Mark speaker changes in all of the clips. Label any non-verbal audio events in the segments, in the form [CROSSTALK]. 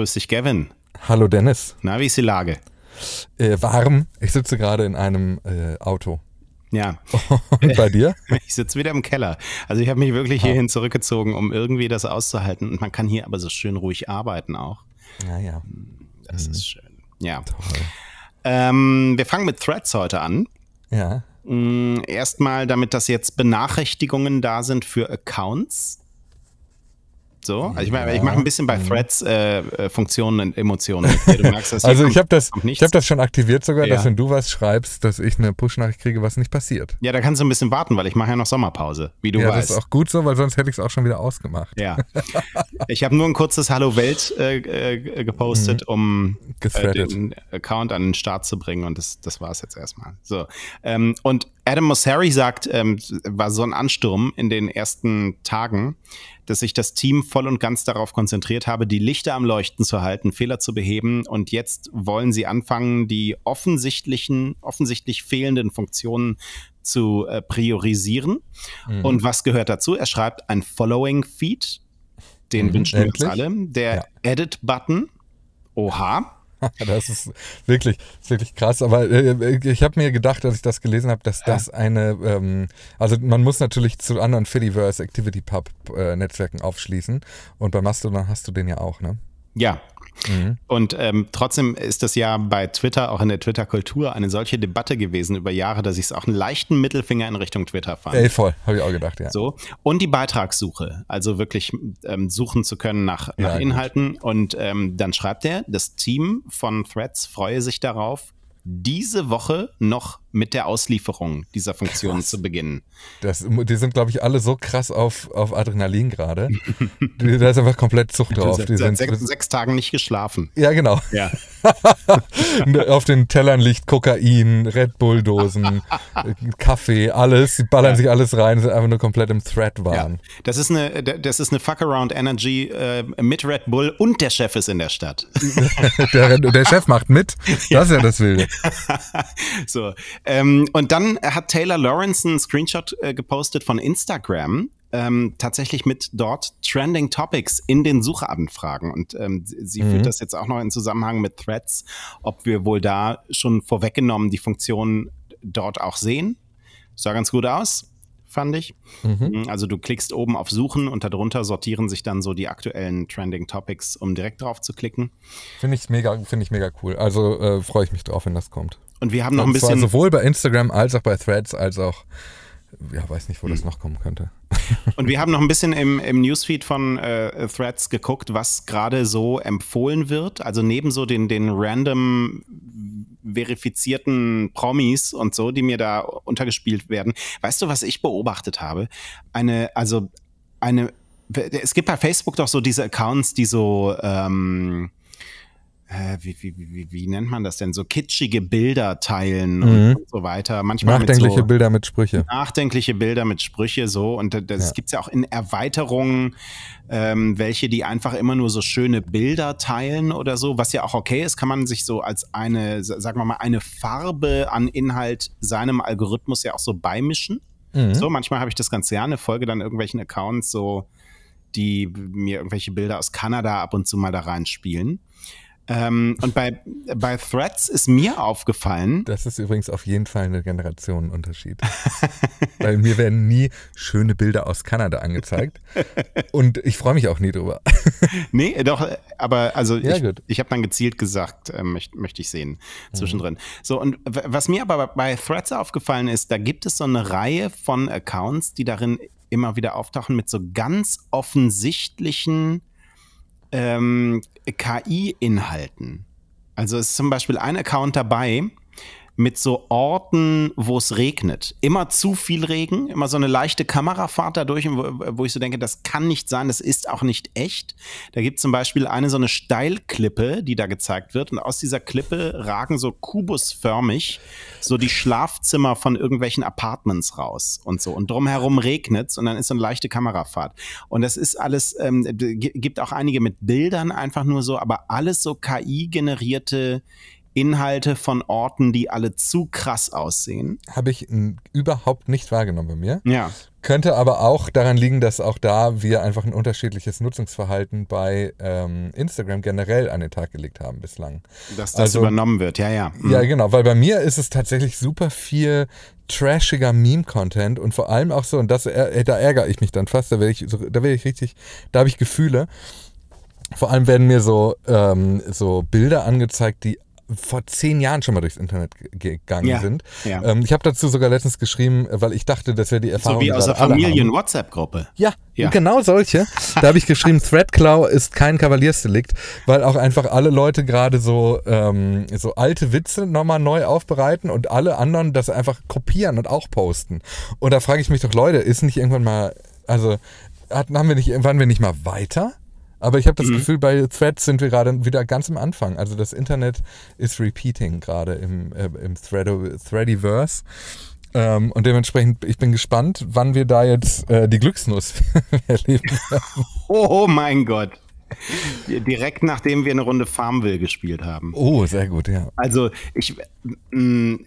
Speaker 1: Grüß dich, Gavin.
Speaker 2: Hallo Dennis.
Speaker 1: Na, wie ist die Lage?
Speaker 2: Äh, warm. Ich sitze gerade in einem äh, Auto.
Speaker 1: Ja. [LAUGHS]
Speaker 2: Und bei dir? [LAUGHS]
Speaker 1: Ich sitze wieder im Keller. Also ich habe mich wirklich hierhin zurückgezogen, um irgendwie das auszuhalten. Und man kann hier aber so schön ruhig arbeiten auch.
Speaker 2: Naja.
Speaker 1: Das ist schön. Ja.
Speaker 2: Toll.
Speaker 1: Ähm, wir fangen mit Threads heute an.
Speaker 2: Ja.
Speaker 1: Mm, Erstmal, damit dass jetzt Benachrichtigungen da sind für Accounts. So, also ich, meine, ich mache ein bisschen bei Threads äh, äh, Funktionen und Emotionen. merkst, [LAUGHS]
Speaker 2: Also ich habe das, ich habe das schon aktiviert sogar,
Speaker 1: Ja.
Speaker 2: dass wenn du was schreibst, dass ich eine Push-Nachricht kriege, was nicht passiert.
Speaker 1: Ja, da kannst du ein bisschen warten, weil ich mache ja noch Sommerpause, wie du
Speaker 2: ja,
Speaker 1: weißt.
Speaker 2: das ist auch gut so, weil sonst hätte ich es auch schon wieder ausgemacht.
Speaker 1: Ja. Ich habe nur ein kurzes Hallo Welt äh, äh, gepostet, um äh, den Account an den Start zu bringen und das, das war es jetzt erstmal. So. Ähm, und Adam Mosseri sagt, ähm, war so ein Ansturm in den ersten Tagen, dass sich das Team voll und ganz darauf konzentriert habe, die Lichter am Leuchten zu halten, Fehler zu beheben und jetzt wollen sie anfangen, die offensichtlichen, offensichtlich fehlenden Funktionen zu äh, priorisieren.
Speaker 2: Mhm.
Speaker 1: Und was gehört dazu? Er schreibt ein Following-Feed, den
Speaker 2: Mhm,
Speaker 1: wünschen wir uns alle. Der
Speaker 2: Ja.
Speaker 1: Edit-Button, oha, [LAUGHS]
Speaker 2: Das ist wirklich, ist wirklich krass. Aber äh, ich habe mir gedacht, als ich das gelesen habe, dass das eine, ähm, also man muss natürlich zu anderen Fediverse Activity Pub äh, Netzwerken aufschließen. Und bei Mastodon hast du den ja auch, ne?
Speaker 1: ja.
Speaker 2: Mhm.
Speaker 1: Und ähm, trotzdem ist das ja bei Twitter, auch in der Twitter-Kultur, eine solche Debatte gewesen über Jahre, dass ich es auch einen leichten Mittelfinger in Richtung Twitter fand.
Speaker 2: Ey, voll, habe ich auch gedacht, ja.
Speaker 1: So. Und die Beitragssuche, also wirklich ähm, suchen zu können nach,
Speaker 2: Ja,
Speaker 1: nach
Speaker 2: gut.
Speaker 1: Inhalten. Und ähm, dann schreibt er, das Team von Threads freue sich darauf, diese Woche noch mit der Auslieferung dieser Funktion
Speaker 2: Krass.
Speaker 1: zu beginnen.
Speaker 2: Das, die sind, glaube ich, alle so krass auf, auf Adrenalin gerade. [LAUGHS] Da ist einfach komplett Zucht drauf. Die
Speaker 1: seit
Speaker 2: sind,
Speaker 1: sechs, sechs Tagen nicht geschlafen.
Speaker 2: ja, genau.
Speaker 1: Ja. [LAUGHS]
Speaker 2: auf den Tellern liegt Kokain, Red Bull-Dosen, [LAUGHS] Kaffee, alles. Die ballern
Speaker 1: Ja.
Speaker 2: sich alles rein, sind einfach nur komplett im Thread-Wahn.
Speaker 1: Ja, das ist eine, das ist eine Fuck Around Energy äh, mit Red Bull und der Chef ist in der Stadt.
Speaker 2: Der, der Chef macht mit. Das ist ja das Wilde.
Speaker 1: so. Ähm, und dann hat Taylor Lawrence einen Screenshot äh, gepostet von Instagram. Ähm, tatsächlich mit dort Trending Topics in den Suchanfragen. Und ähm, sie sie führt das jetzt auch noch in Zusammenhang mit Threads, ob wir wohl da schon vorweggenommen die Funktion dort auch sehen. Sah ganz gut aus, fand ich.
Speaker 2: Mhm.
Speaker 1: Also du klickst oben auf Suchen und darunter sortieren sich dann so die aktuellen Trending Topics, um direkt drauf zu klicken.
Speaker 2: Finde ich mega, finde ich mega cool. Also äh, freue ich mich drauf, wenn das kommt.
Speaker 1: Und wir haben noch ein
Speaker 2: Und zwar
Speaker 1: bisschen.
Speaker 2: sowohl bei Instagram als auch bei Threads, als auch, ja, weiß nicht, wo das noch kommen könnte. [LAUGHS]
Speaker 1: Und wir haben noch ein bisschen im, im Newsfeed von äh, Threads geguckt, was gerade so empfohlen wird. Also neben so den, den random verifizierten Promis und so, die mir da untergespielt werden. Weißt du, was ich beobachtet habe? Eine, also eine, es gibt bei Facebook doch so diese Accounts, die so, ähm, äh, wie, wie, wie, wie nennt man das denn? So kitschige Bilder teilen
Speaker 2: Mhm.
Speaker 1: und, so weiter. Manchmal
Speaker 2: Nachdenkliche
Speaker 1: mit so,
Speaker 2: Bilder mit Sprüche.
Speaker 1: nachdenkliche Bilder mit Sprüche so und das
Speaker 2: Ja.
Speaker 1: gibt's ja auch in Erweiterungen, ähm, welche die einfach immer nur so schöne Bilder teilen oder so, was ja auch okay ist, kann man sich so als eine, sa- sagen wir mal, eine Farbe an Inhalt seinem Algorithmus ja auch so beimischen.
Speaker 2: Mhm.
Speaker 1: So, manchmal habe ich das ganz gerne, folge dann irgendwelchen Accounts so, die mir irgendwelche Bilder aus Kanada ab und zu mal da reinspielen. Ähm, und bei, bei Threads ist mir aufgefallen,
Speaker 2: Das ist übrigens auf jeden Fall ein Generationenunterschied. [LAUGHS] Weil mir werden nie schöne Bilder aus Kanada angezeigt. [LAUGHS] Und ich freue mich auch nie drüber. [LAUGHS]
Speaker 1: Nee, doch, aber also
Speaker 2: Ja,
Speaker 1: ich, ich habe dann gezielt gesagt, äh, möchte möchte ich sehen zwischendrin. So, und was mir aber bei Threads aufgefallen ist, da gibt es so eine Reihe von Accounts, die darin immer wieder auftauchen mit so ganz offensichtlichen ähm, KI-Inhalten. Also ist zum Beispiel ein Account dabei mit so Orten, wo es regnet. Immer zu viel Regen, immer so eine leichte Kamerafahrt dadurch, wo, wo ich so denke, das kann nicht sein, das ist auch nicht echt. Da gibt es zum Beispiel eine so eine Steilklippe, die da gezeigt wird und aus dieser Klippe ragen so kubusförmig so die Schlafzimmer von irgendwelchen Apartments raus und so. Und drumherum regnet es und dann ist so eine leichte Kamerafahrt. Und das ist alles, ähm, gibt auch einige mit Bildern einfach nur so, aber alles so KI-generierte Inhalte von Orten, die alle zu krass aussehen.
Speaker 2: Habe ich m, überhaupt nicht wahrgenommen bei mir.
Speaker 1: Ja.
Speaker 2: Könnte aber auch daran liegen, dass auch da wir einfach ein unterschiedliches Nutzungsverhalten bei ähm, Instagram generell an den Tag gelegt haben bislang.
Speaker 1: Dass das
Speaker 2: Also-
Speaker 1: übernommen wird, ja, ja. Mhm.
Speaker 2: Ja, genau, weil bei mir ist es tatsächlich super viel trashiger Meme-Content und vor allem auch so, und das, äh, da ärgere ich mich dann fast, da werde ich, da werde ich richtig, da habe ich Gefühle. Vor allem werden mir so, ähm, so Bilder angezeigt, die vor zehn Jahren schon mal durchs Internet ge- gegangen
Speaker 1: Ja,
Speaker 2: sind.
Speaker 1: ja.
Speaker 2: Ähm, ich habe dazu sogar letztens geschrieben, weil ich dachte, das wäre die Erfahrung.
Speaker 1: So wie aus der
Speaker 2: haben.
Speaker 1: Familien-WhatsApp-Gruppe.
Speaker 2: Ja,
Speaker 1: Ja.
Speaker 2: genau solche. Da habe ich geschrieben, Threadclaw ist kein Kavaliersdelikt, weil auch einfach alle Leute gerade so, ähm, so alte Witze nochmal neu aufbereiten und alle anderen das einfach kopieren und auch posten. Und da frage ich mich doch, Leute, ist nicht irgendwann mal, also hatten, haben wir nicht, waren wir nicht mal weiter? Aber ich habe das Gefühl, bei Threads sind wir gerade wieder ganz am Anfang. Also das Internet ist repeating gerade im, äh, im Threado, Threadiverse. Ähm, und dementsprechend, ich bin gespannt, wann wir da jetzt äh, die Glücksnuss [LAUGHS] erleben.
Speaker 1: Oh mein Gott. [LAUGHS] Direkt nachdem wir eine Runde Farmville gespielt haben.
Speaker 2: Oh, sehr gut, ja.
Speaker 1: Also ich, mh,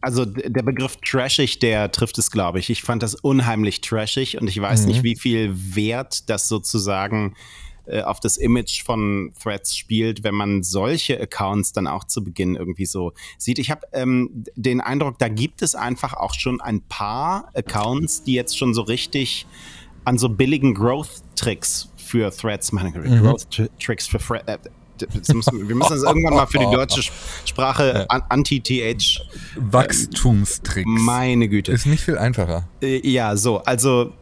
Speaker 1: also der Begriff trashig, der trifft es, glaube ich. Ich fand das unheimlich trashig und ich weiß nicht, wie viel Wert das sozusagen äh, auf das Image von Threads spielt, wenn man solche Accounts dann auch zu Beginn irgendwie so sieht. Ich habe ähm, den Eindruck, da gibt es einfach auch schon ein paar Accounts, die jetzt schon so richtig an so billigen Growth-Tricks für Threads machen. Growth-Tricks für Threads. Äh, müssen, wir müssen das irgendwann mal für die deutsche Sp- Sprache an- Anti-TH.
Speaker 2: Wachstumstrick.
Speaker 1: Meine Güte.
Speaker 2: Ist nicht viel einfacher.
Speaker 1: Äh, Ja, so, also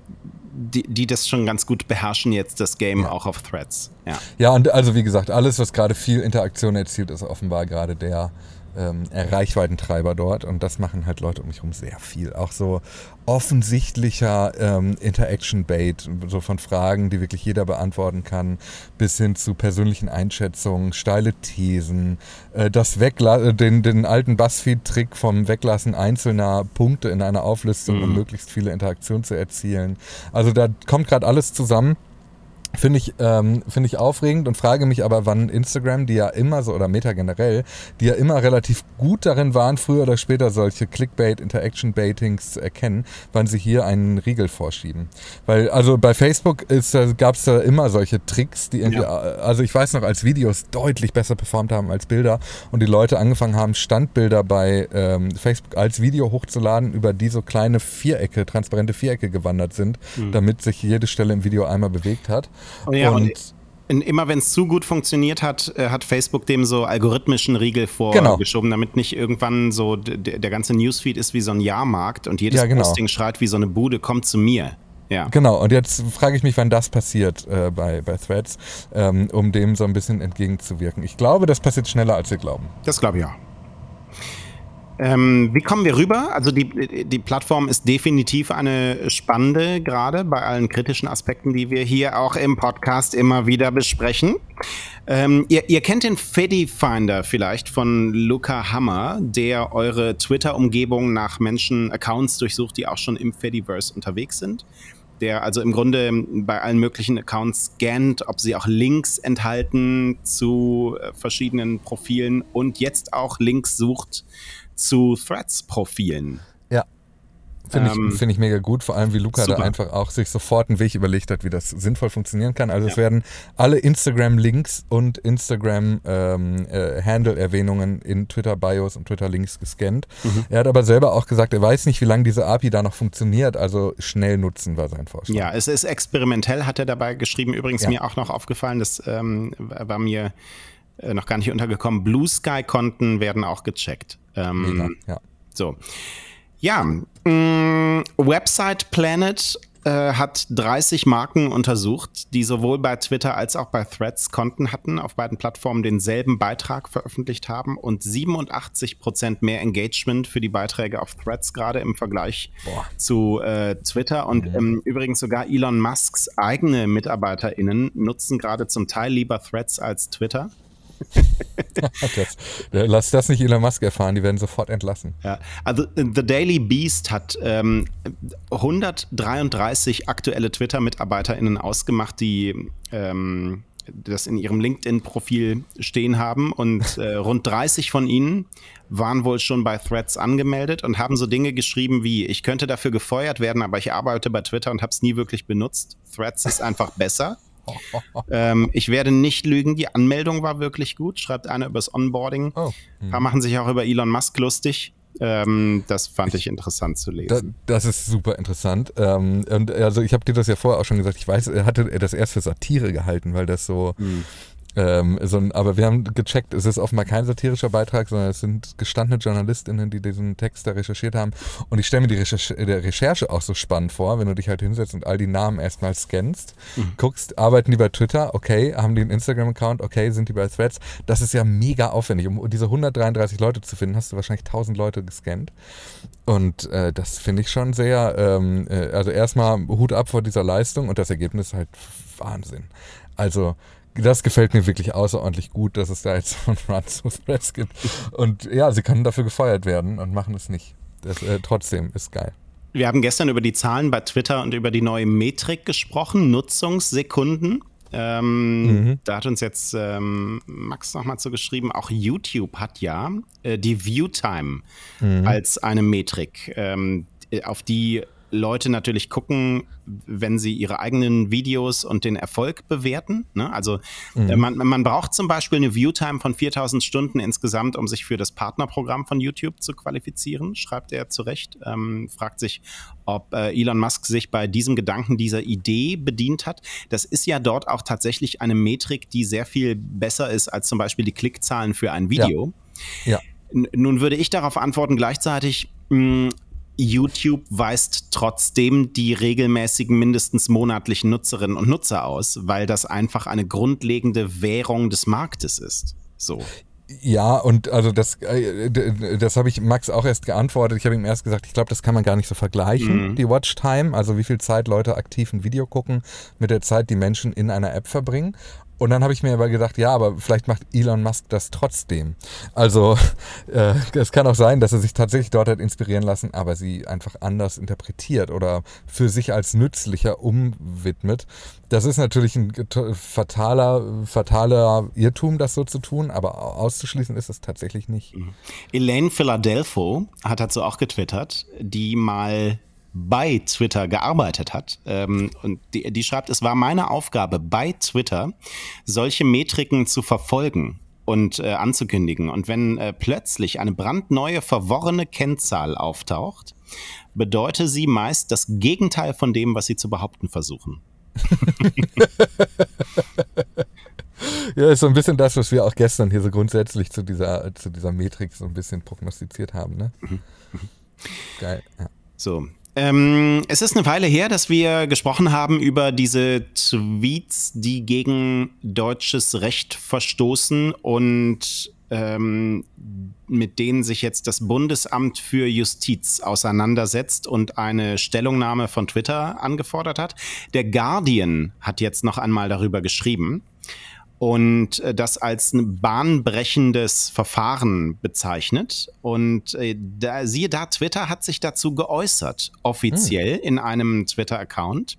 Speaker 1: die, die das schon ganz gut beherrschen jetzt, das Game auch auf Threads. Ja.
Speaker 2: Ja, und also wie gesagt, alles, was gerade viel Interaktion erzielt, ist offenbar gerade der ähm, Reichweitentreiber dort. Und das machen halt Leute um mich herum sehr viel. Auch so offensichtlicher ähm, Interaction-Bait, so von Fragen, die wirklich jeder beantworten kann, bis hin zu persönlichen Einschätzungen, steile Thesen, äh, das Wegla äh, den, den alten Buzzfeed-Trick vom Weglassen einzelner Punkte in einer Auflistung, um möglichst viele Interaktionen zu erzielen. Also da kommt gerade alles zusammen. Finde ich, ähm, finde ich aufregend und frage mich aber, wann Instagram, die ja immer so, oder Meta generell, die ja immer relativ gut darin waren, früher oder später solche Clickbait, Interaction-Baitings zu erkennen, wann sie hier einen Riegel vorschieben. Weil, also bei Facebook gab es da immer solche Tricks, die irgendwie, also ich weiß noch, als Videos deutlich besser performt haben als Bilder und die Leute angefangen haben, Standbilder bei ähm, Facebook als Video hochzuladen, über die so kleine Vierecke, transparente Vierecke gewandert sind, damit sich jede Stelle im Video einmal bewegt hat.
Speaker 1: Und ja, und
Speaker 2: und
Speaker 1: immer wenn es zu gut funktioniert hat, äh, hat Facebook dem so algorithmischen Riegel
Speaker 2: Genau.
Speaker 1: vorgeschoben, damit nicht irgendwann so der ganze Newsfeed ist wie so ein Jahrmarkt und jedes
Speaker 2: Ja, genau.
Speaker 1: Posting schreit wie so eine Bude, kommt zu mir. Ja.
Speaker 2: Genau, und jetzt frage ich mich, wann das passiert äh, bei, bei Threads, ähm, um dem so ein bisschen entgegenzuwirken. Ich glaube, das passiert schneller, als wir glauben.
Speaker 1: Das glaube ich auch. Ähm, wie kommen wir rüber? Also die, die Plattform ist definitiv eine spannende, gerade bei allen kritischen Aspekten, die wir hier auch im Podcast immer wieder besprechen. Ähm, ihr, ihr kennt den Fedi Finder vielleicht von Luca Hammer, der eure Twitter-Umgebung nach Menschen, Accounts durchsucht, die auch schon im Fediverse unterwegs sind. Der also im Grunde bei allen möglichen Accounts scannt, ob sie auch Links enthalten zu äh, verschiedenen Profilen und jetzt auch Links sucht zu Threads-Profilen.
Speaker 2: Ja. Finde
Speaker 1: Ähm,
Speaker 2: ich, find ich mega gut, vor allem wie Luca
Speaker 1: super.
Speaker 2: da einfach auch sich sofort einen Weg überlegt hat, wie das sinnvoll funktionieren kann. Also es
Speaker 1: Ja.
Speaker 2: werden alle Instagram-Links und Instagram-Handle-Erwähnungen in Twitter-Bios und Twitter-Links gescannt.
Speaker 1: Mhm.
Speaker 2: Er hat aber selber auch gesagt, er weiß nicht, wie lange diese API da noch funktioniert, also schnell nutzen war sein Vorschlag.
Speaker 1: Ja, es ist experimentell, hat er dabei geschrieben. Übrigens
Speaker 2: Ja.
Speaker 1: mir auch noch aufgefallen, das ähm, war mir äh, noch gar nicht untergekommen. Blue Sky-Konten werden auch gecheckt. Ähm,
Speaker 2: Mega, ja.
Speaker 1: So. Ja, mh, Website Planet äh, hat 30 Marken untersucht, die sowohl bei Twitter als auch bei Threads Konten hatten, auf beiden Plattformen denselben Beitrag veröffentlicht haben und 87 Prozent mehr Engagement für die Beiträge auf Threads gerade im Vergleich
Speaker 2: Boah.
Speaker 1: zu äh, Twitter. Und ähm, übrigens sogar Elon Musks eigene MitarbeiterInnen nutzen gerade zum Teil lieber Threads als Twitter. [LAUGHS]
Speaker 2: Das, lass das nicht Elon Musk erfahren, die werden sofort entlassen.
Speaker 1: Ja, also äh, The Daily Beast hat ähm, 133 aktuelle Twitter-MitarbeiterInnen ausgemacht, die ähm, das in ihrem LinkedIn-Profil stehen haben und äh, [LAUGHS] rund 30 von ihnen waren wohl schon bei Threads angemeldet und haben so Dinge geschrieben wie, ich könnte dafür gefeuert werden, aber ich arbeite bei Twitter und habe es nie wirklich benutzt. Threads ist einfach besser. Ähm, ich werde nicht lügen, die Anmeldung war wirklich gut, schreibt einer übers Onboarding. Oh. Ein paar machen sich auch über Elon Musk lustig. Ähm, das fand ich interessant zu lesen.
Speaker 2: Da, das ist super interessant. Ähm, und also ich habe dir das ja vorher auch schon gesagt. Ich weiß, er hatte das erst für Satire gehalten, weil das so hm. Ähm, so ein, aber wir haben gecheckt, es ist offenbar kein satirischer Beitrag, sondern es sind gestandene JournalistInnen, die diesen Text da recherchiert haben. Und ich stelle mir die Recherche, der Recherche auch so spannend vor, wenn du dich halt hinsetzt und all die Namen erstmal scannst, mhm. guckst, arbeiten die bei Twitter, okay, haben die einen Instagram-Account, okay, sind die bei Threads. Das ist ja mega aufwendig. Um diese 133 Leute zu finden, hast du wahrscheinlich 1000 Leute gescannt. Und äh, das finde ich schon sehr, ähm, äh, also erstmal Hut ab vor dieser Leistung und das Ergebnis halt Wahnsinn. Also das gefällt mir wirklich außerordentlich gut, dass es da jetzt so einen Run to Threads gibt. Und ja, sie können dafür gefeuert werden und machen es nicht. Das, äh, trotzdem ist geil.
Speaker 1: Wir haben gestern über die Zahlen bei Twitter und über die neue Metrik gesprochen, Nutzungssekunden. Ähm, mhm. Da hat uns jetzt ähm, Max nochmal zu geschrieben, auch YouTube hat ja äh, die Viewtime mhm. als eine Metrik, ähm, auf die Leute natürlich gucken, wenn sie ihre eigenen Videos und den Erfolg bewerten. Ne? Also mhm. Äh, man, man braucht zum Beispiel eine Viewtime von 4000 Stunden insgesamt, um sich für das Partnerprogramm von YouTube zu qualifizieren, schreibt er zu Recht. Ähm, fragt sich, ob äh, Elon Musk sich bei diesem Gedanken, dieser Idee bedient hat. Das ist ja dort auch tatsächlich eine Metrik, die sehr viel besser ist als zum Beispiel die Klickzahlen für ein Video. Ja. ja. Nun würde ich darauf antworten gleichzeitig, mh, YouTube weist trotzdem die regelmäßigen mindestens monatlichen Nutzerinnen und Nutzer aus, weil das einfach eine grundlegende Währung des Marktes ist. So.
Speaker 2: Ja, und also das, äh, das habe ich Max auch erst geantwortet. Ich habe ihm erst gesagt, ich glaube, das kann man gar nicht so vergleichen, mhm. die Watchtime, also wie viel Zeit Leute aktiv ein Video gucken, mit der Zeit, die Menschen in einer App verbringen. Und dann habe ich mir aber gedacht, ja, aber vielleicht macht Elon Musk das trotzdem. Also [LAUGHS] äh, es kann auch sein, dass er sich tatsächlich dort hat inspirieren lassen, aber sie einfach anders interpretiert oder für sich als nützlicher umwidmet. Das ist natürlich ein fataler, fataler Irrtum, das so zu tun, aber auszuschließen ist es tatsächlich nicht. Mhm.
Speaker 1: Elaine Philadelphia hat dazu auch getwittert, die mal bei Twitter gearbeitet hat. Ähm, und die, die schreibt, es war meine Aufgabe bei Twitter, solche Metriken zu verfolgen und äh, anzukündigen. Und wenn äh, plötzlich eine brandneue, verworrene Kennzahl auftaucht, bedeutet sie meist das Gegenteil von dem, was sie zu behaupten versuchen. [LAUGHS]
Speaker 2: ja, ist so ein bisschen das, was wir auch gestern hier so grundsätzlich zu dieser, zu dieser Metrik so ein bisschen prognostiziert haben. Ne? Mhm. Mhm.
Speaker 1: Geil. Ja. So, ähm, es ist eine Weile her, dass wir gesprochen haben über diese Tweets, die gegen deutsches Recht verstoßen und ähm, mit denen sich jetzt das Bundesamt für Justiz auseinandersetzt und eine Stellungnahme von Twitter angefordert hat. Der Guardian hat jetzt noch einmal darüber geschrieben und äh, das als ein bahnbrechendes Verfahren bezeichnet. Und äh, da, siehe da, Twitter hat sich dazu geäußert, offiziell hm. in einem Twitter-Account.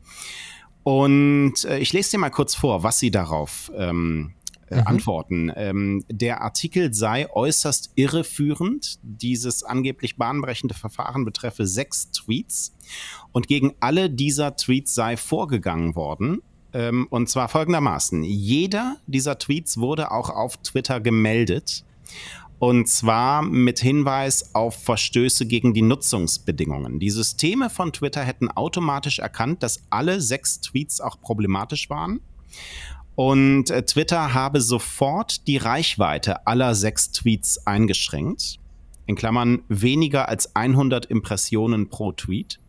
Speaker 1: Und äh, ich lese dir mal kurz vor, was sie darauf ähm, äh, mhm. antworten. Ähm, der Artikel sei äußerst irreführend. Dieses angeblich bahnbrechende Verfahren betreffe sechs Tweets. Und gegen alle dieser Tweets sei vorgegangen worden. Ähm, und zwar folgendermaßen. Jeder dieser Tweets wurde auch auf Twitter gemeldet. Und zwar mit Hinweis auf Verstöße gegen die Nutzungsbedingungen. Die Systeme von Twitter hätten automatisch erkannt, dass alle sechs Tweets auch problematisch waren. Und äh, Twitter habe sofort die Reichweite aller sechs Tweets eingeschränkt. In Klammern weniger als 100 Impressionen pro Tweet.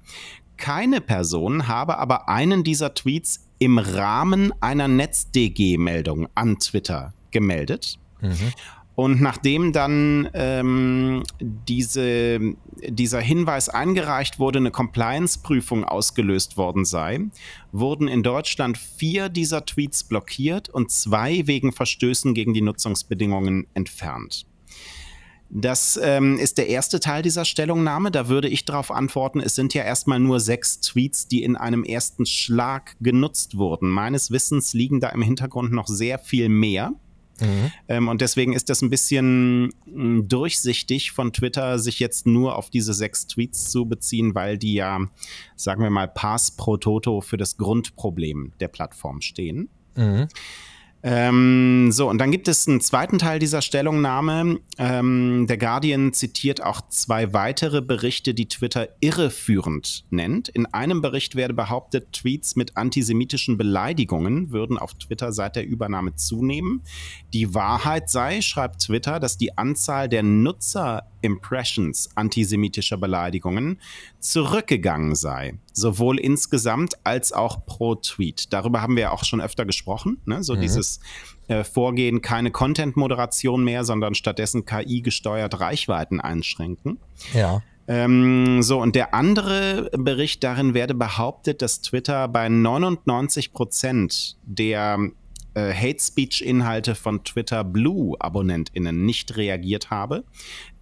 Speaker 1: Keine Person habe aber einen dieser Tweets im Rahmen einer NetzDG-Meldung an Twitter gemeldet. Mhm. Und nachdem dann ähm, diese, dieser Hinweis eingereicht wurde, eine Compliance-Prüfung ausgelöst worden sei, wurden in Deutschland vier dieser Tweets blockiert und zwei wegen Verstößen gegen die Nutzungsbedingungen entfernt. Das ähm, ist der erste Teil dieser Stellungnahme. Da würde ich darauf antworten, es sind ja erstmal nur sechs Tweets, die in einem ersten Schlag genutzt wurden. Meines Wissens liegen da im Hintergrund noch sehr viel mehr. Mhm. Ähm, und deswegen ist das ein bisschen mh, mm, durchsichtig von Twitter, sich jetzt nur auf diese sechs Tweets zu beziehen, weil die ja, sagen wir mal, Pass pro Toto für das Grundproblem der Plattform stehen. Mhm. Ähm, so, und dann gibt es einen zweiten Teil dieser Stellungnahme. Ähm, der Guardian zitiert auch zwei weitere Berichte, die Twitter irreführend nennt. In einem Bericht werde behauptet, Tweets mit antisemitischen Beleidigungen würden auf Twitter seit der Übernahme zunehmen. Die Wahrheit sei, schreibt Twitter, dass die Anzahl der Nutzer-Impressions antisemitischer Beleidigungen zurückgegangen sei sowohl insgesamt als auch pro Tweet. Darüber haben wir auch schon öfter gesprochen. Ne? So mhm. dieses äh, Vorgehen, keine Content-Moderation mehr, sondern stattdessen KI-gesteuert Reichweiten einschränken.
Speaker 2: Ja.
Speaker 1: Ähm, so, und der andere Bericht darin werde behauptet, dass Twitter bei 99 Prozent der äh, Hate Speech Inhalte von Twitter Blue Abonnentinnen nicht reagiert habe.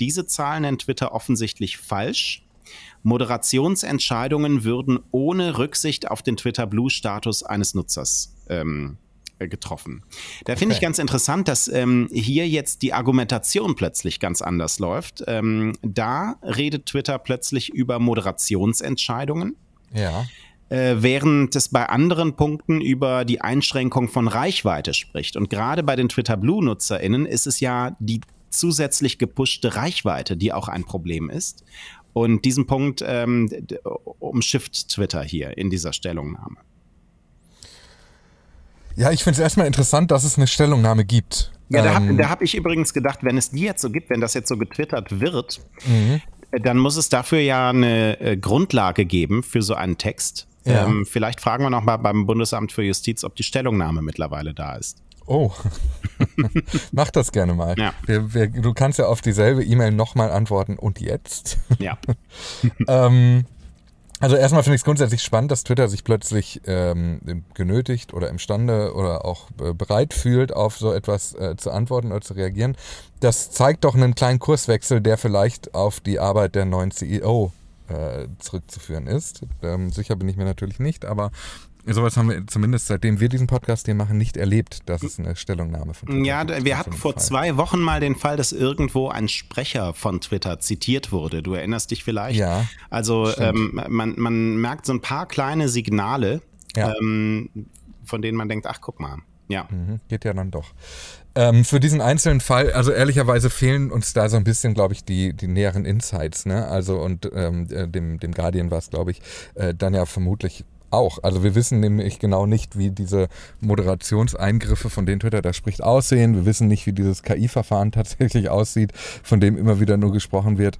Speaker 1: Diese Zahl nennt Twitter offensichtlich falsch. Moderationsentscheidungen würden ohne Rücksicht auf den Twitter Blue-Status eines Nutzers ähm, äh, getroffen. Da finde okay. ich ganz interessant, dass ähm, hier jetzt die Argumentation plötzlich ganz anders läuft. Ähm, da redet Twitter plötzlich über Moderationsentscheidungen.
Speaker 2: Ja.
Speaker 1: Äh, während es bei anderen Punkten über die Einschränkung von Reichweite spricht. Und gerade bei den Twitter Blue-NutzerInnen ist es ja die zusätzlich gepushte Reichweite, die auch ein Problem ist. Und diesen Punkt ähm, umschifft Twitter hier in dieser Stellungnahme.
Speaker 2: Ja, ich finde es erstmal interessant, dass es eine Stellungnahme gibt.
Speaker 1: Ja, da habe hab ich übrigens gedacht, wenn es die jetzt so gibt, wenn das jetzt so getwittert wird, mhm. dann muss es dafür ja eine äh, Grundlage geben für so einen Text. Ja. Ähm, vielleicht fragen wir noch mal beim Bundesamt für Justiz, ob die Stellungnahme mittlerweile da ist.
Speaker 2: Oh, [LAUGHS] mach das gerne mal. Ja. Wir, wir, du kannst ja auf dieselbe E-Mail nochmal antworten. Und jetzt?
Speaker 1: Ja. [LAUGHS]
Speaker 2: ähm, also erstmal finde ich es grundsätzlich spannend, dass Twitter sich plötzlich ähm, genötigt oder imstande oder auch äh, bereit fühlt, auf so etwas äh, zu antworten oder zu reagieren. Das zeigt doch einen kleinen Kurswechsel, der vielleicht auf die Arbeit der neuen CEO äh, zurückzuführen ist. Ähm, sicher bin ich mir natürlich nicht, aber Sowas haben wir zumindest seitdem wir diesen Podcast hier machen nicht erlebt, dass es eine Stellungnahme von
Speaker 1: Twitter Ja, gibt, wir hatten vor Fall. zwei Wochen mal den Fall, dass irgendwo ein Sprecher von Twitter zitiert wurde. Du erinnerst dich vielleicht?
Speaker 2: Ja.
Speaker 1: Also ähm, man, man merkt so ein paar kleine Signale, ja. ähm, von denen man denkt, ach guck mal. Ja.
Speaker 2: Mhm, geht ja dann doch. Ähm, für diesen einzelnen Fall, also ehrlicherweise fehlen uns da so ein bisschen, glaube ich, die, die näheren Insights. Ne? Also und ähm, äh, dem, dem Guardian war es, glaube ich, äh, dann ja vermutlich auch. Also wir wissen nämlich genau nicht, wie diese Moderationseingriffe, von denen Twitter da spricht, aussehen. Wir wissen nicht, wie dieses KI-Verfahren [LAUGHS] tatsächlich aussieht, von dem immer wieder nur gesprochen wird.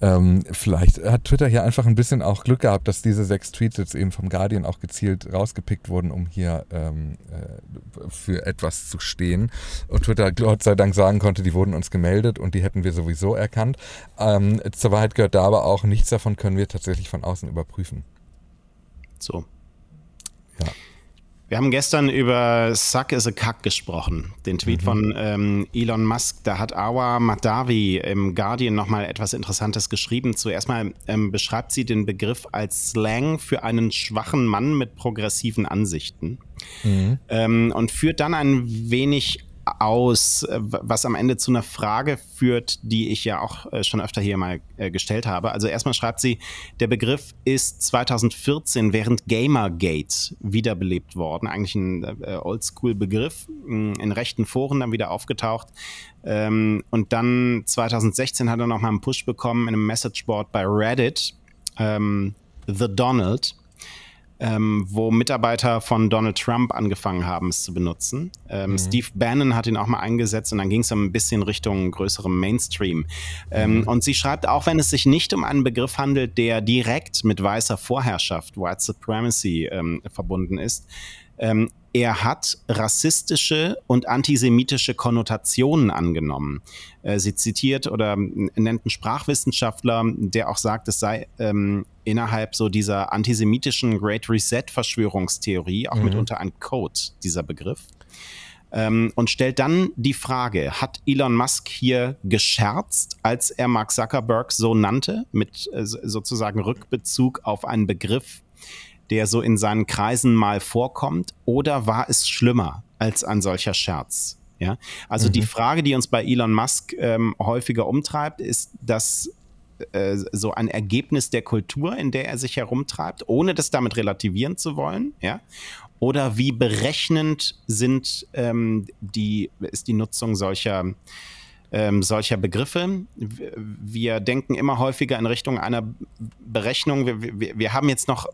Speaker 2: Ähm, vielleicht hat Twitter hier einfach ein bisschen auch Glück gehabt, dass diese sechs Tweets jetzt eben vom Guardian auch gezielt rausgepickt wurden, um hier ähm, äh, für etwas zu stehen. Und Twitter Gott sei Dank sagen konnte, die wurden uns gemeldet und die hätten wir sowieso erkannt. Ähm, zur Wahrheit gehört da aber auch, nichts davon können wir tatsächlich von außen überprüfen.
Speaker 1: So. Ja. Wir haben gestern über Suck is a Kack gesprochen, den Tweet mhm. von ähm, Elon Musk. Da hat Awa Madavi im Guardian nochmal etwas Interessantes geschrieben. Zuerst mal ähm, beschreibt sie den Begriff als Slang für einen schwachen Mann mit progressiven Ansichten mhm. ähm, und führt dann ein wenig aus, äh, was am Ende zu einer Frage führt, die ich ja auch äh, schon öfter hier mal äh, gestellt habe. Also erstmal schreibt sie, der Begriff ist 2014 während Gamergate wiederbelebt worden. Eigentlich ein Oldschool-Begriff, in rechten Foren dann wieder aufgetaucht. Ähm, und dann 2016 hat er nochmal einen Push bekommen in einem Messageboard bei Reddit, ähm, The Donald ähm, wo Mitarbeiter von Donald Trump angefangen haben, es zu benutzen. Ähm, mhm. Steve Bannon hat ihn auch mal eingesetzt und dann ging es ein bisschen Richtung größerem Mainstream. Ähm, mhm. Und sie schreibt, auch wenn es sich nicht um einen Begriff handelt, der direkt mit weißer Vorherrschaft, White Supremacy, ähm, verbunden ist, ähm, er hat rassistische und antisemitische Konnotationen angenommen. Äh, sie zitiert oder nennt einen Sprachwissenschaftler, der auch sagt, es sei ähm, innerhalb so dieser antisemitischen Great Reset Verschwörungstheorie auch mhm. mitunter ein Code, dieser Begriff. Ähm, und stellt dann die Frage, hat Elon Musk hier gescherzt, als er Mark Zuckerberg so nannte, mit äh, sozusagen Rückbezug auf einen Begriff, der so in seinen Kreisen mal vorkommt, oder war es schlimmer als ein solcher Scherz? Ja, also mhm. die Frage, die uns bei Elon Musk ähm, häufiger umtreibt, ist, dass äh, so ein Ergebnis der Kultur, in der er sich herumtreibt, ohne das damit relativieren zu wollen, ja? Oder wie berechnend sind ähm, die, ist die Nutzung solcher ähm, solcher Begriffe. Wir denken immer häufiger in Richtung einer Berechnung. Wir, wir, wir haben jetzt noch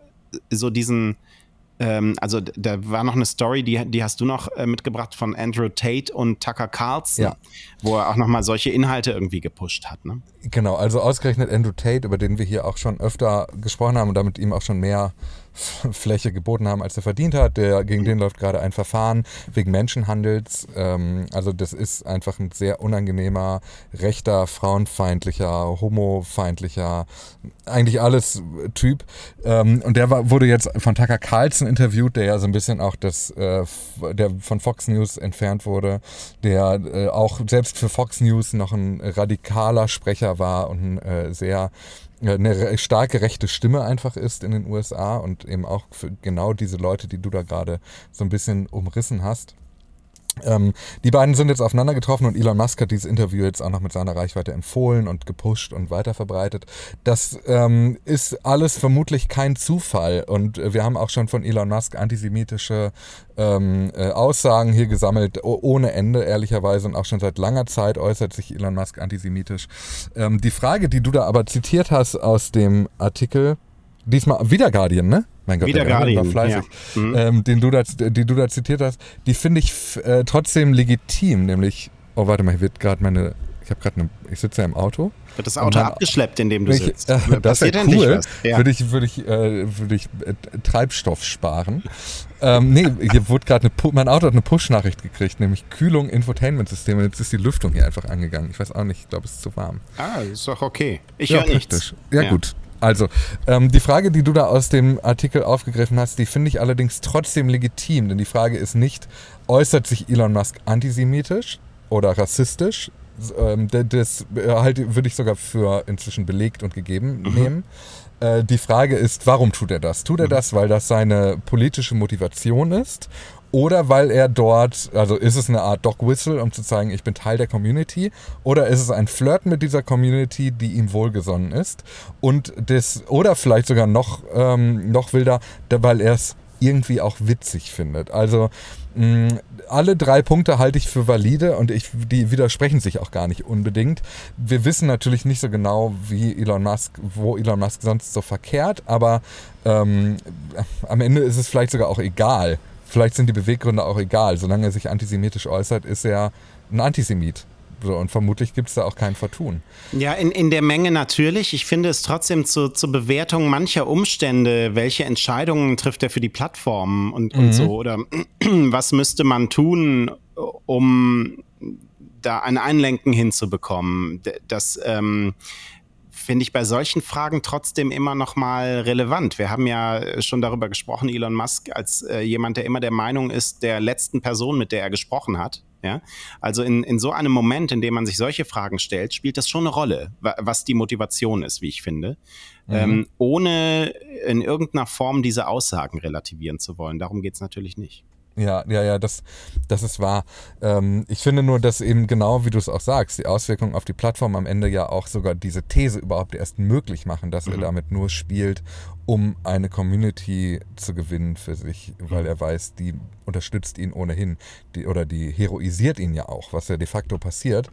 Speaker 1: so diesen ähm, also da war noch eine Story, die, die hast du noch äh, mitgebracht von Andrew Tate und Tucker Carlson, ja. wo er auch nochmal solche Inhalte irgendwie gepusht hat. Ne?
Speaker 2: Genau, also ausgerechnet Andrew Tate, über den wir hier auch schon öfter gesprochen haben und damit ihm auch schon mehr [LAUGHS] Fläche geboten haben, als er verdient hat. Der, gegen den läuft gerade ein Verfahren wegen Menschenhandels. Ähm, also das ist einfach ein sehr unangenehmer, rechter, frauenfeindlicher, homofeindlicher, eigentlich alles Typ. Ähm, und der war, wurde jetzt von Tucker Carlson interviewt, der ja so ein bisschen auch das, äh, der von Fox News entfernt wurde, der äh, auch selbst für Fox News noch ein radikaler Sprecher war und ein äh, sehr eine starke rechte Stimme einfach ist in den USA und eben auch für genau diese Leute, die du da gerade so ein bisschen umrissen hast. Ähm, die beiden sind jetzt aufeinander getroffen und Elon Musk hat dieses Interview jetzt auch noch mit seiner Reichweite empfohlen und gepusht und weiterverbreitet. Das ähm, ist alles vermutlich kein Zufall und wir haben auch schon von Elon Musk antisemitische ähm, äh, Aussagen hier gesammelt, ohne Ende, ehrlicherweise, und auch schon seit langer Zeit äußert sich Elon Musk antisemitisch. Ähm, die Frage, die du da aber zitiert hast aus dem Artikel, diesmal wieder Guardian, ne?
Speaker 1: Mein Gott, Wieder der war fleißig.
Speaker 2: Ja. Mhm. Ähm, den du da, die du da zitiert hast, die finde ich äh, trotzdem legitim, nämlich, oh warte mal, hier wird gerade meine, ich habe gerade eine, ich sitze ja im Auto.
Speaker 1: Wird das Auto abgeschleppt, in dem du ich, sitzt?
Speaker 2: Äh, [LAUGHS] das wäre cool. Ja. Würde ich, würde ich, äh, würde ich äh, Treibstoff sparen. ähm, nee, hier wurde gerade mein Auto hat eine Push-Nachricht gekriegt, nämlich Kühlung, Infotainment-System. Jetzt ist die Lüftung hier einfach angegangen. Ich weiß auch nicht, ich glaube, es ist zu warm.
Speaker 1: Ah, ist doch okay. Ich ja, höre nichts.
Speaker 2: Ja, ja, gut. Also, ähm, die Frage, die du da aus dem Artikel aufgegriffen hast, die finde ich allerdings trotzdem legitim, denn die Frage ist nicht, äußert sich Elon Musk antisemitisch oder rassistisch? Ähm, das äh, halt, würde ich sogar für inzwischen belegt und gegeben mhm. nehmen. Äh, die Frage ist, warum tut er das? Tut er mhm. das, weil das seine politische Motivation ist oder weil er dort, also ist es eine Art Dog Whistle, um zu zeigen, ich bin Teil der Community, oder ist es ein Flirt mit dieser Community, die ihm wohlgesonnen ist und das, oder vielleicht sogar noch, ähm, noch wilder, weil er es irgendwie auch witzig findet. Also mh, alle drei Punkte halte ich für valide und ich, die widersprechen sich auch gar nicht unbedingt. Wir wissen natürlich nicht so genau, wie Elon Musk, wo Elon Musk sonst so verkehrt, aber ähm, am Ende ist es vielleicht sogar auch egal, vielleicht sind die Beweggründe auch egal. Solange er sich antisemitisch äußert, ist er ein Antisemit. So, und vermutlich gibt es da auch kein Vertun.
Speaker 1: Ja, in, in der Menge natürlich. Ich finde es trotzdem zu, zur Bewertung mancher Umstände, welche Entscheidungen trifft er für die Plattform und, mhm. und so. Oder [CLEARS THROAT] was müsste man tun, um da ein Einlenken hinzubekommen. Das ähm, finde ich bei solchen Fragen trotzdem immer noch mal relevant. Wir haben ja schon darüber gesprochen, Elon Musk als äh, jemand, der immer der Meinung ist, der letzten Person, mit der er gesprochen hat. Ja, also in, in so einem Moment, in dem man sich solche Fragen stellt, spielt das schon eine Rolle, was die Motivation ist, wie ich finde, mhm. ähm, ohne in irgendeiner Form diese Aussagen relativieren zu wollen. Darum geht es natürlich nicht.
Speaker 2: Ja, ja, ja, das, das ist wahr. Ähm, ich finde nur, dass eben genau, wie du es auch sagst, die Auswirkungen auf die Plattform am Ende ja auch sogar diese These überhaupt erst möglich machen, dass mhm. er damit nur spielt, um eine Community zu gewinnen für sich, weil er weiß, die unterstützt ihn ohnehin die, oder die heroisiert ihn ja auch, was ja de facto passiert.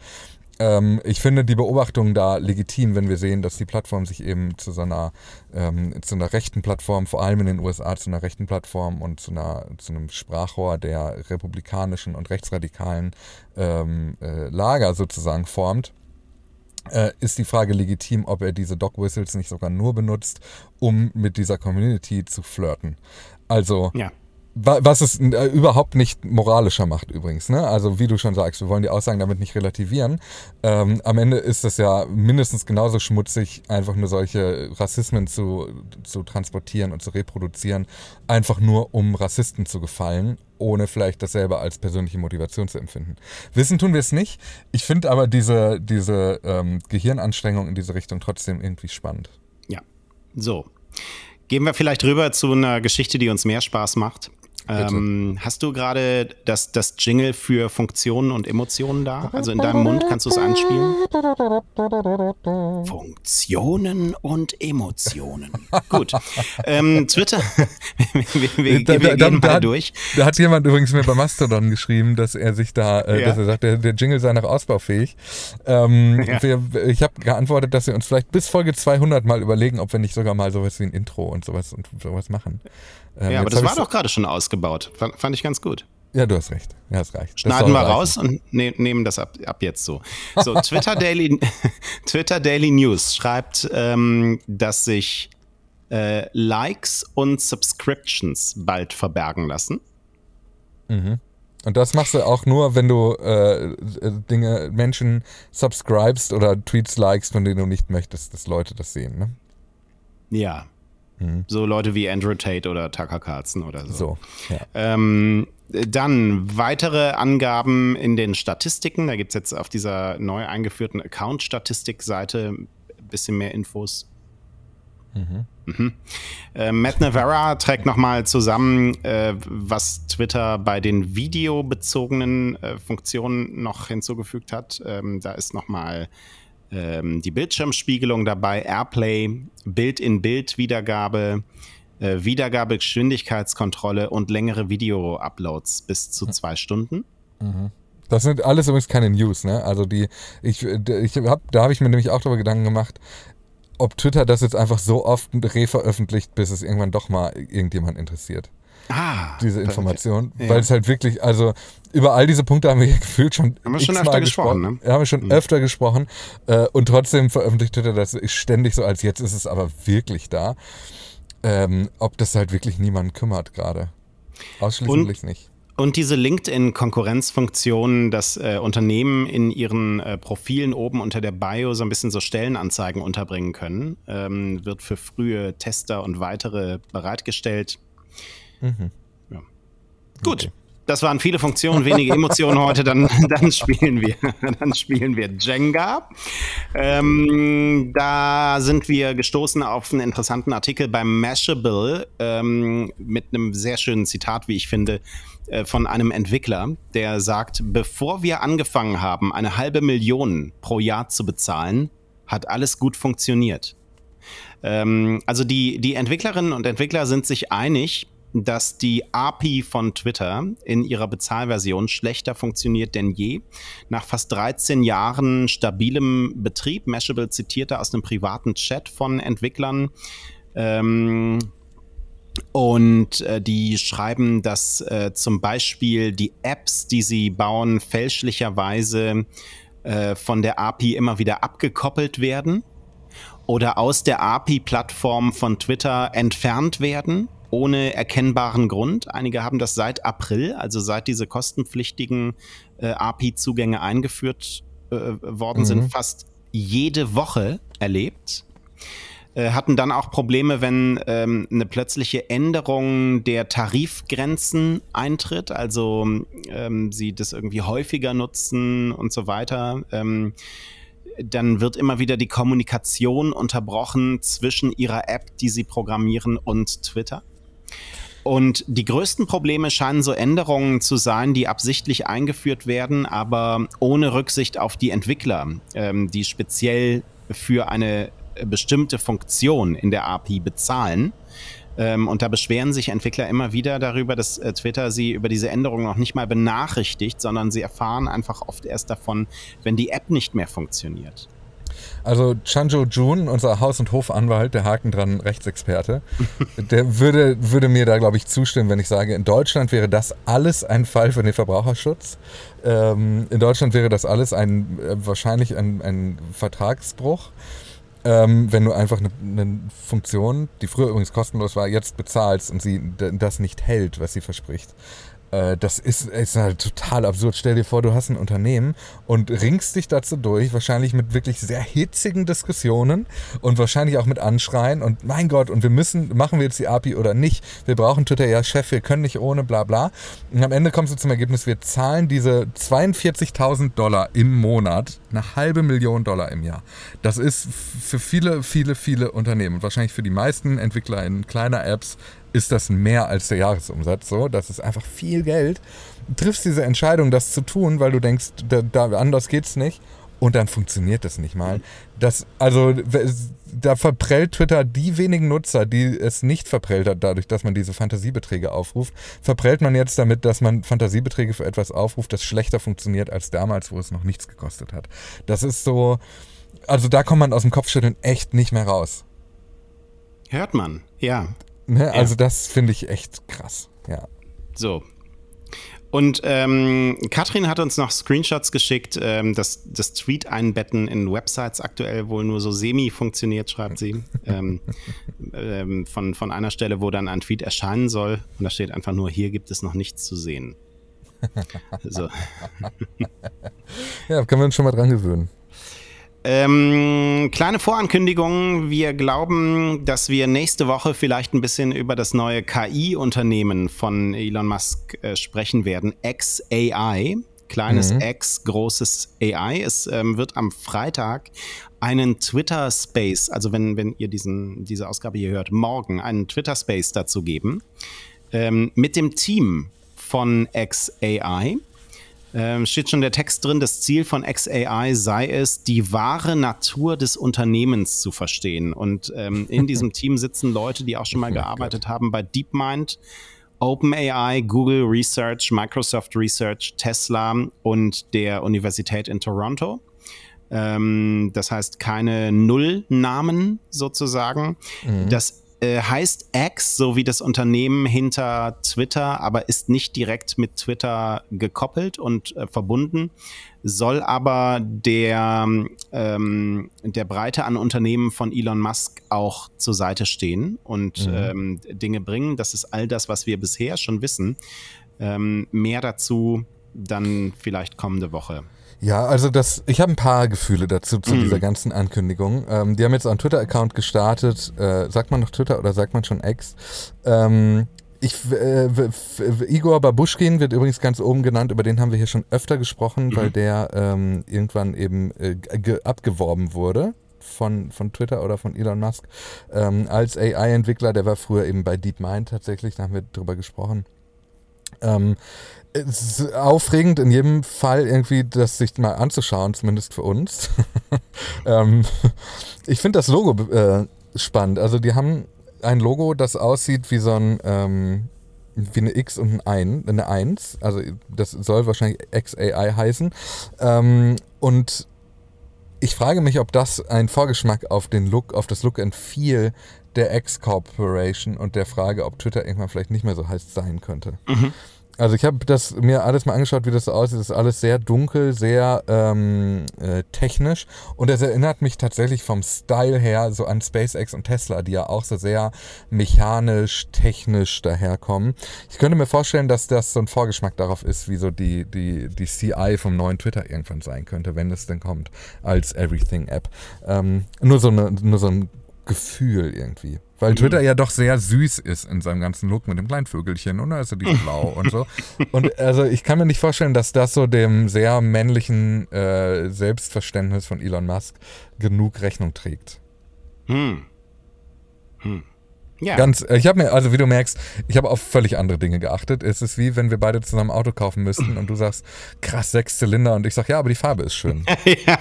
Speaker 2: Ähm, ich finde die Beobachtung da legitim, wenn wir sehen, dass die Plattform sich eben zu so einer, ähm, zu einer rechten Plattform, vor allem in den USA zu einer rechten Plattform und zu, einer, zu einem Sprachrohr der republikanischen und rechtsradikalen ähm, äh, Lager sozusagen formt. Äh, ist die Frage legitim, ob er diese Dog Whistles nicht sogar nur benutzt, um mit dieser Community zu flirten. Also
Speaker 1: ja
Speaker 2: Was es äh, überhaupt nicht moralischer macht übrigens. Ne? Also wie du schon sagst, wir wollen die Aussagen damit nicht relativieren. Ähm, am Ende ist es ja mindestens genauso schmutzig, einfach nur solche Rassismen zu, zu transportieren und zu reproduzieren, einfach nur um Rassisten zu gefallen, ohne vielleicht dasselbe als persönliche Motivation zu empfinden. Wissen tun wir es nicht. Ich finde aber diese, diese ähm, Gehirnanstrengung in diese Richtung trotzdem irgendwie spannend.
Speaker 1: Ja, so. Gehen wir vielleicht rüber zu einer Geschichte, die uns mehr Spaß macht. Ähm, hast du gerade das, das Jingle für Funktionen und Emotionen da? Also in deinem Mund kannst du es anspielen? Funktionen und Emotionen. [LAUGHS] Gut. Ähm, Twitter, [LAUGHS] wir, wir,
Speaker 2: da,
Speaker 1: wir
Speaker 2: da,
Speaker 1: gehen
Speaker 2: da,
Speaker 1: mal durch.
Speaker 2: Da hat jemand übrigens mir bei Mastodon geschrieben, dass er sich da, äh,
Speaker 1: Ja.
Speaker 2: dass er sagt, der, der Jingle sei noch ausbaufähig. Ähm,
Speaker 1: Ja.
Speaker 2: wir, ich habe geantwortet, dass wir uns vielleicht bis Folge 200 mal überlegen, ob wir nicht sogar mal sowas wie ein Intro und sowas und sowas machen. Ähm,
Speaker 1: Ja, aber das war doch gerade schon ausgebaut. Fand, fand ich ganz gut.
Speaker 2: Ja, du hast recht. Ja, es reicht.
Speaker 1: Schneiden wir raus und ne nehmen das ab, ab jetzt so. So, Twitter [LAUGHS] Daily, [LAUGHS] Twitter Daily News schreibt, ähm, dass sich äh, Likes und Subscriptions bald verbergen lassen.
Speaker 2: Mhm. Und das machst du auch nur, wenn du äh, äh, Dinge, Menschen subscribest oder Tweets likest, von denen du nicht möchtest, dass Leute das sehen. Ne?
Speaker 1: Ja.
Speaker 2: Mhm.
Speaker 1: So Leute wie Andrew Tate oder Tucker Carlson oder so.
Speaker 2: So, ja.
Speaker 1: Ähm, dann weitere Angaben in den Statistiken. Da gibt es jetzt auf dieser neu eingeführten Account-Statistik-Seite ein bisschen mehr Infos. Mhm. Äh, Matt Navarra trägt nochmal zusammen, äh, was Twitter bei den videobezogenen äh, Funktionen noch hinzugefügt hat. Ähm, da ist nochmal ähm, die Bildschirmspiegelung dabei, Airplay, Bild-in-Bild-Wiedergabe, äh, Wiedergabegeschwindigkeitskontrolle und längere Video-Uploads bis zu zwei Stunden.
Speaker 2: Das sind alles übrigens keine News, ne? Also die, ich, ich hab, da habe ich mir nämlich auch darüber Gedanken gemacht, ob Twitter das jetzt einfach so oft reveröffentlicht, bis es irgendwann doch mal irgendjemand interessiert.
Speaker 1: Ah,
Speaker 2: Diese Information.
Speaker 1: Ja.
Speaker 2: Weil es halt wirklich, also über all diese Punkte haben wir [LAUGHS] gefühlt schon.
Speaker 1: Haben wir schon öfter gesprochen, ne?
Speaker 2: Ja, haben wir schon öfter gesprochen. Äh, und trotzdem veröffentlicht Twitter das ständig so, als jetzt ist es aber wirklich da. Ähm, ob das halt wirklich niemanden kümmert gerade. Ausschließlich nicht.
Speaker 1: Und diese LinkedIn-Konkurrenzfunktion, dass äh, Unternehmen in ihren äh, Profilen oben unter der Bio so ein bisschen so Stellenanzeigen unterbringen können, ähm, wird für frühe Tester und weitere bereitgestellt.
Speaker 2: Mhm.
Speaker 1: Ja. Gut. Das waren viele Funktionen, wenige Emotionen heute. Dann, [LAUGHS] dann spielen wir, [LAUGHS] dann spielen wir Jenga. Ähm, da sind wir gestoßen auf einen interessanten Artikel beim Mashable ähm, mit einem sehr schönen Zitat, wie ich finde, äh, von einem Entwickler, der sagt: Bevor wir angefangen haben, eine halbe Million pro Jahr zu bezahlen, hat alles gut funktioniert. Ähm, also die, die Entwicklerinnen und Entwickler sind sich einig, dass die API von Twitter in ihrer Bezahlversion schlechter funktioniert denn je. Nach fast 13 Jahren stabilem Betrieb, Mashable zitierte aus einem privaten Chat von Entwicklern, ähm, und äh, die schreiben, dass äh, zum Beispiel die Apps, die sie bauen, fälschlicherweise äh, von der API immer wieder abgekoppelt werden oder aus der API-Plattform von Twitter entfernt werden, ohne erkennbaren Grund. Einige haben das seit April, also seit diese kostenpflichtigen äh, API-Zugänge eingeführt äh, worden
Speaker 2: Mhm.
Speaker 1: sind, fast jede Woche erlebt. Äh, hatten dann auch Probleme, wenn ähm, eine plötzliche Änderung der Tarifgrenzen eintritt, also ähm, sie das irgendwie häufiger nutzen und so weiter. Ähm, dann wird immer wieder die Kommunikation unterbrochen zwischen ihrer App, die sie programmieren, und Twitter. Und die größten Probleme scheinen so Änderungen zu sein, die absichtlich eingeführt werden, aber ohne Rücksicht auf die Entwickler, ähm, die speziell für eine bestimmte Funktion in der API bezahlen. Ähm, und da beschweren sich Entwickler immer wieder darüber, dass äh, Twitter sie über diese Änderung noch nicht mal benachrichtigt, sondern sie erfahren einfach oft erst davon, wenn die App nicht mehr funktioniert.
Speaker 2: Also Chanjo Jun, unser Haus- und Hofanwalt, der Haken dran Rechtsexperte, [LAUGHS] der würde, würde mir da, glaube ich, zustimmen, wenn ich sage, in Deutschland wäre das alles ein Fall für den Verbraucherschutz. Ähm, in Deutschland wäre das alles ein, äh, wahrscheinlich ein, ein Vertragsbruch. ähm, wenn du einfach eine, eine, Funktion, die früher übrigens kostenlos war, jetzt bezahlst und sie das nicht hält, was sie verspricht. Äh, das ist, ist halt total absurd. Stell dir vor, du hast ein Unternehmen und ringst dich dazu durch, wahrscheinlich mit wirklich sehr hitzigen Diskussionen und wahrscheinlich auch mit Anschreien und mein Gott, und wir müssen, machen wir jetzt die API oder nicht? Wir brauchen Twitter, ja Chef, wir können nicht ohne, bla bla. Und am Ende kommst du zum Ergebnis, wir zahlen diese 42.000 Dollar im Monat, eine halbe Million Dollar im Jahr. Das ist für viele, viele, viele Unternehmen, wahrscheinlich für die meisten Entwickler in kleiner Apps ist das mehr als der Jahresumsatz. So, das ist einfach viel Geld. Triffst diese Entscheidung, das zu tun, weil du denkst, da, da anders geht's nicht. Und dann funktioniert das nicht mal. Das, also, da verprellt Twitter die wenigen Nutzer, die es nicht verprellt hat, dadurch, dass man diese Fantasiebeträge aufruft, verprellt man jetzt damit, dass man Fantasiebeträge für etwas aufruft, das schlechter funktioniert als damals, wo es noch nichts gekostet hat. Das ist so, also da kommt man aus dem Kopfschütteln echt nicht mehr raus.
Speaker 1: Hört man, ja.
Speaker 2: Ne? Ja. Also das finde ich echt krass, ja.
Speaker 1: So. Und ähm, Katrin hat uns noch Screenshots geschickt, ähm, dass das Tweet einbetten in Websites aktuell wohl nur so semi funktioniert, schreibt sie. [LAUGHS] ähm, ähm, von, von einer Stelle, wo dann ein Tweet erscheinen soll. Und da steht einfach nur, hier gibt es noch nichts zu sehen. [LAUGHS]
Speaker 2: so. ja, können wir uns schon mal dran gewöhnen.
Speaker 1: Ähm, kleine Vorankündigung. Wir glauben, dass wir nächste Woche vielleicht ein bisschen über das neue KI-Unternehmen von Elon Musk äh, sprechen werden. XAI. Kleines mhm. X, großes AI. Es ähm, wird am Freitag einen Twitter Space, also wenn, wenn ihr diesen, diese Ausgabe hier hört, morgen einen Twitter Space dazu geben. Ähm, mit dem Team von XAI ähm, steht schon der Text drin, das Ziel von XAI sei es, die wahre Natur des Unternehmens zu verstehen. Und ähm, in [LAUGHS] diesem Team sitzen Leute, die auch schon mal gearbeitet haben bei DeepMind, OpenAI, Google Research, Microsoft Research, Tesla und der Universität in Toronto. Ähm, das heißt keine Nullnamen sozusagen. Mhm. Das äh, heißt X, so wie das Unternehmen hinter Twitter, aber ist nicht direkt mit Twitter gekoppelt und äh, verbunden, soll aber der, ähm, der Breite an Unternehmen von Elon Musk auch zur Seite stehen und mhm. ähm, Dinge bringen. Das ist all das, was wir bisher schon wissen. Ähm, mehr dazu dann vielleicht kommende Woche.
Speaker 2: Ja, also das, ich habe ein paar Gefühle dazu, zu mhm. dieser ganzen Ankündigung. Ähm, die haben jetzt einen Twitter-Account gestartet. Äh, sagt man noch Twitter oder sagt man schon X? Ähm, ich, äh, Igor Babuschkin wird übrigens ganz oben genannt, über den haben wir hier schon öfter gesprochen, mhm. weil der ähm, irgendwann eben äh, abgeworben wurde von, von Twitter oder von Elon Musk ähm, als AI-Entwickler. Der war früher eben bei DeepMind tatsächlich, da haben wir drüber gesprochen. Ähm, es ist aufregend in jedem Fall irgendwie, das sich mal anzuschauen, zumindest für uns. [LAUGHS] ähm, ich finde das Logo äh, spannend. Also die haben ein Logo, das aussieht wie so ein ähm, wie eine X und ein, eine 1. Also das soll wahrscheinlich XAI heißen. Ähm, und ich frage mich, ob das ein Vorgeschmack auf den Look, auf das Look and Feel der X Corporation und der Frage, ob Twitter irgendwann vielleicht nicht mehr so heiß sein könnte. Mhm. Also ich habe das mir alles mal angeschaut, wie das so aussieht. Das ist alles sehr dunkel, sehr ähm, äh, technisch und es erinnert mich tatsächlich vom Style her so an SpaceX und Tesla, die ja auch so sehr mechanisch, technisch daherkommen. Ich könnte mir vorstellen, dass das so ein Vorgeschmack darauf ist, wie so die, die, die CI vom neuen Twitter irgendwann sein könnte, wenn es denn kommt, als Everything-App. Ähm, nur, so eine, nur so ein Gefühl irgendwie. Weil mhm. Twitter ja doch sehr süß ist in seinem ganzen Look mit dem kleinen Vögelchen und da ist er die blau [LAUGHS] und so. Und also ich kann mir nicht vorstellen, dass das so dem sehr männlichen äh, Selbstverständnis von Elon Musk genug Rechnung trägt. Hm. Hm. Ja. Ganz, äh, ich habe mir, also wie du merkst, ich habe auf völlig andere Dinge geachtet. Es ist wie, wenn wir beide zusammen ein Auto kaufen müssten und du sagst, krass, sechs Zylinder und ich sage, ja, aber die Farbe ist schön. [LAUGHS]
Speaker 1: ja,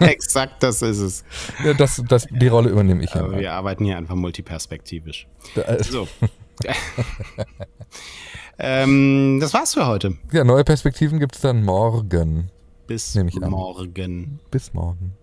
Speaker 1: [LAUGHS] exakt, das ist es.
Speaker 2: Ja, das, das, die Rolle übernehme ich.
Speaker 1: Aber wir arbeiten hier einfach multiperspektivisch. Äh, so. [LAUGHS] ähm, das war's für heute.
Speaker 2: Ja, neue Perspektiven gibt es dann morgen.
Speaker 1: Bis morgen.
Speaker 2: Bis morgen.